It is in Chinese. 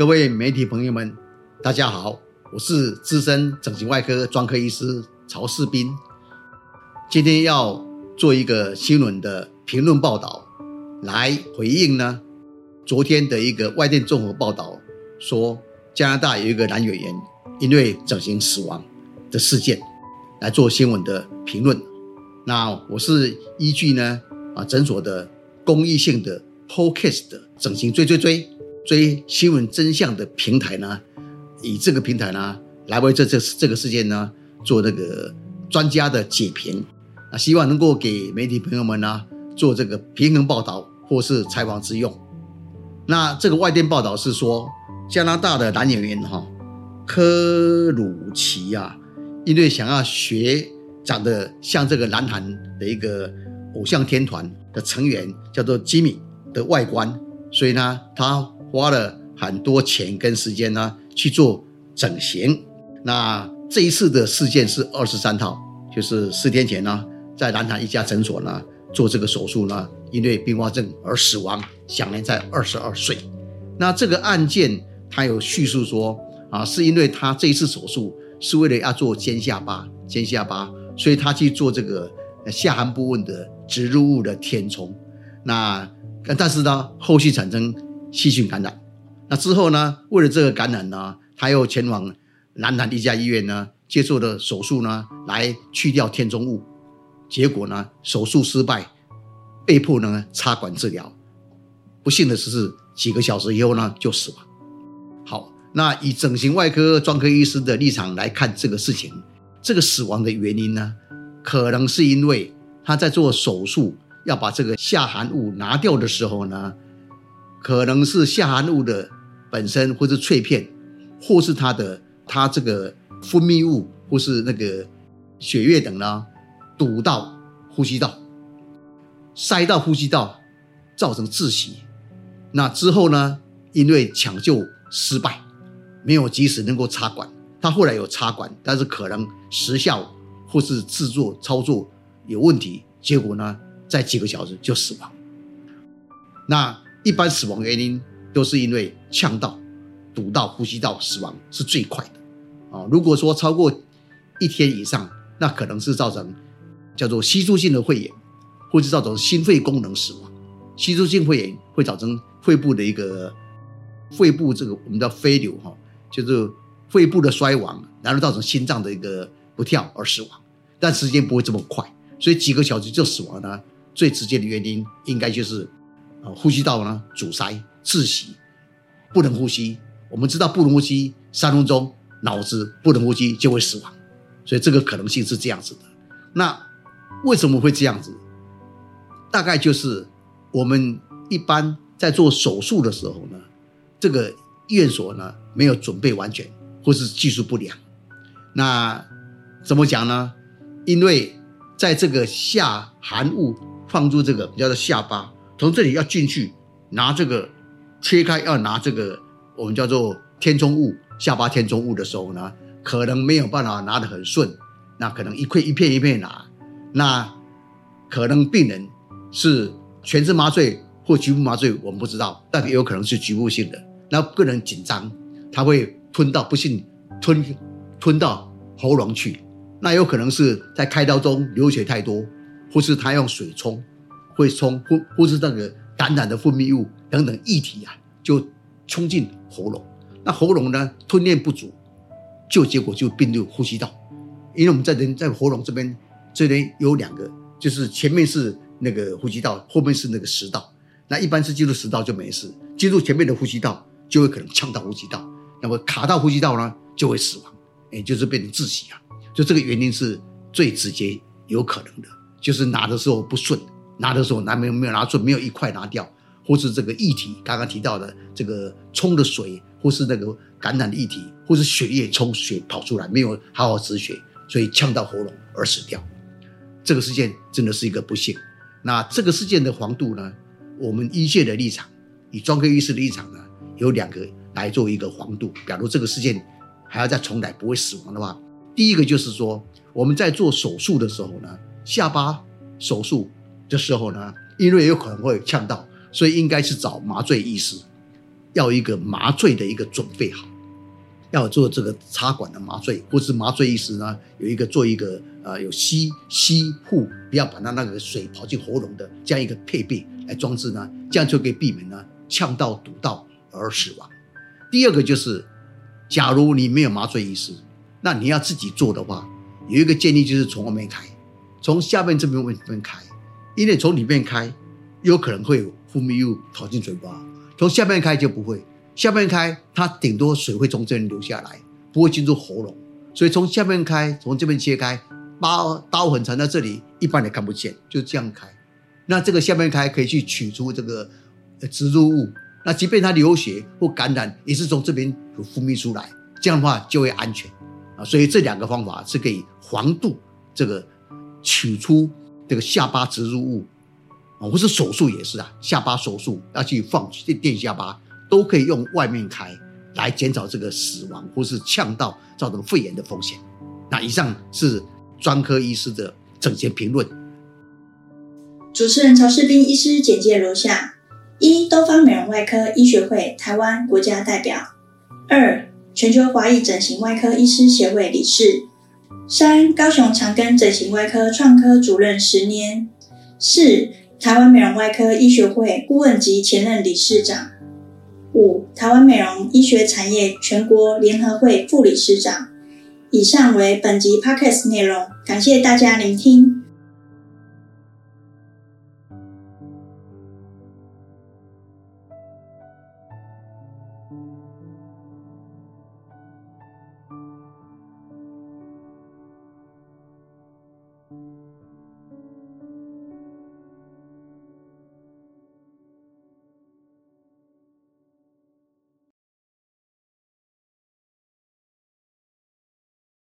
各位媒体朋友们，大家好，我是资深整形外科专科医师曹世斌。今天要做一个新闻的评论报道，来回应呢昨天的一个外电综合报道，说加拿大有一个男演员因为整形死亡的事件，来做新闻的评论。那我是依据呢啊诊所的公益性的 Podcast 的整形追追追追新闻真相的平台呢，以这个平台呢来为这这这个事件呢做那个专家的解评，啊，希望能够给媒体朋友们呢做这个平衡报道或是采访之用。那这个外电报道是说，加拿大的男演员哈科鲁奇啊，因为想要学。长得像这个南韩的一个偶像天团的成员，叫做吉米的外观，所以呢，他花了很多钱跟时间呢去做整形。那这一次的事件是二十三号，就是四天前呢，在南韩一家诊所呢做这个手术呢，因为并发症而死亡，享年在二十二岁。那这个案件他有叙述说啊，是因为他这一次手术是为了要做尖下巴，尖下巴。所以他去做这个下颌部分的植入物的填充，那但是呢，后续产生细菌感染，那之后呢，为了这个感染呢，他又前往南南一家医院呢，接受的手术呢，来去掉填充物，结果呢，手术失败，被迫呢插管治疗，不幸的是，几个小时以后呢就死亡。好，那以整形外科专科医师的立场来看这个事情。这个死亡的原因呢，可能是因为他在做手术要把这个下寒物拿掉的时候呢，可能是下颌物的本身或是脆片，或是他的他这个分泌物或是那个血液等呢，堵到呼吸道，塞到呼吸道，造成窒息。那之后呢，因为抢救失败，没有及时能够插管。他后来有插管，但是可能时效或是制作操作有问题，结果呢，在几个小时就死亡。那一般死亡原因都是因为呛到、堵到呼吸道死亡是最快的啊。如果说超过一天以上，那可能是造成叫做吸入性的肺炎，或者造成心肺功能死亡。吸入性肺炎会造成肺部的一个肺部这个我们叫飞流哈，就是。肺部的衰亡，然后造成心脏的一个不跳而死亡，但时间不会这么快，所以几个小时就死亡呢。最直接的原因应该就是，呼吸道呢阻塞、窒息、不能呼吸。我们知道不能呼吸三分钟，脑子不能呼吸就会死亡，所以这个可能性是这样子的。那为什么会这样子？大概就是我们一般在做手术的时候呢，这个院所呢没有准备完全。或是技术不良，那怎么讲呢？因为在这个下含物放入这个叫做下巴，从这里要进去拿这个切开要拿这个我们叫做填充物下巴填充物的时候呢，可能没有办法拿得很顺，那可能一块一片一片拿，那可能病人是全身麻醉或局部麻醉，我们不知道，但也有可能是局部性的，那个人紧张，他会。吞到不幸吞吞到喉咙去，那有可能是在开刀中流血太多，或是他用水冲，会冲或或是那个感染的分泌物等等液体啊，就冲进喉咙。那喉咙呢吞咽不足，就结果就并入呼吸道。因为我们在人在喉咙这边这边有两个，就是前面是那个呼吸道，后面是那个食道。那一般是进入食道就没事，进入前面的呼吸道就会可能呛到呼吸道。那么卡到呼吸道呢，就会死亡，也就是变成窒息啊。就这个原因是最直接有可能的，就是拿的时候不顺，拿的时候拿没有没有拿顺，没有一块拿掉，或是这个液体刚刚提到的这个冲的水，或是那个感染的液体，或是血液冲血跑出来，没有好好止血，所以呛到喉咙而死掉。这个事件真的是一个不幸。那这个事件的黄度呢？我们医界的立场，以专科医师的立场呢，有两个。来做一个黄度。假如这个事件还要再重来，不会死亡的话，第一个就是说，我们在做手术的时候呢，下巴手术的时候呢，因为有可能会呛到，所以应该是找麻醉医师，要一个麻醉的一个准备好，要做这个插管的麻醉，或是麻醉医师呢有一个做一个呃有吸吸护，不要把它那个水跑进喉咙的这样一个配备来装置呢，这样就可以避免呢呛到堵到而死亡。第二个就是，假如你没有麻醉医师，那你要自己做的话，有一个建议就是从外面开，从下面这边外面开，因为从里面开有可能会有分泌物跑进嘴巴。从下面开就不会，下面开它顶多水会从这边流下来，不会进入喉咙，所以从下面开，从这边切开，刀刀痕藏在这里，一般人看不见，就这样开。那这个下面开可以去取出这个植入物，那即便它流血或感染，也是从这边有分泌出来，这样的话就会安全啊。所以这两个方法是可以防度这个取出这个下巴植入物。啊，或是手术也是啊，下巴手术要去放电电下巴，都可以用外面开来减少这个死亡或是呛到造成肺炎的风险。那以上是专科医师的整洁评论。主持人曹世斌医师简介如下：一、东方美容外科医学会台湾国家代表；二、全球华裔整形外科医师协会理事；三、高雄长庚整形外科创科主任十年；四。台湾美容外科医学会顾问及前任理事长，五台湾美容医学产业全国联合会副理事长。以上为本集 podcast 内容，感谢大家聆听。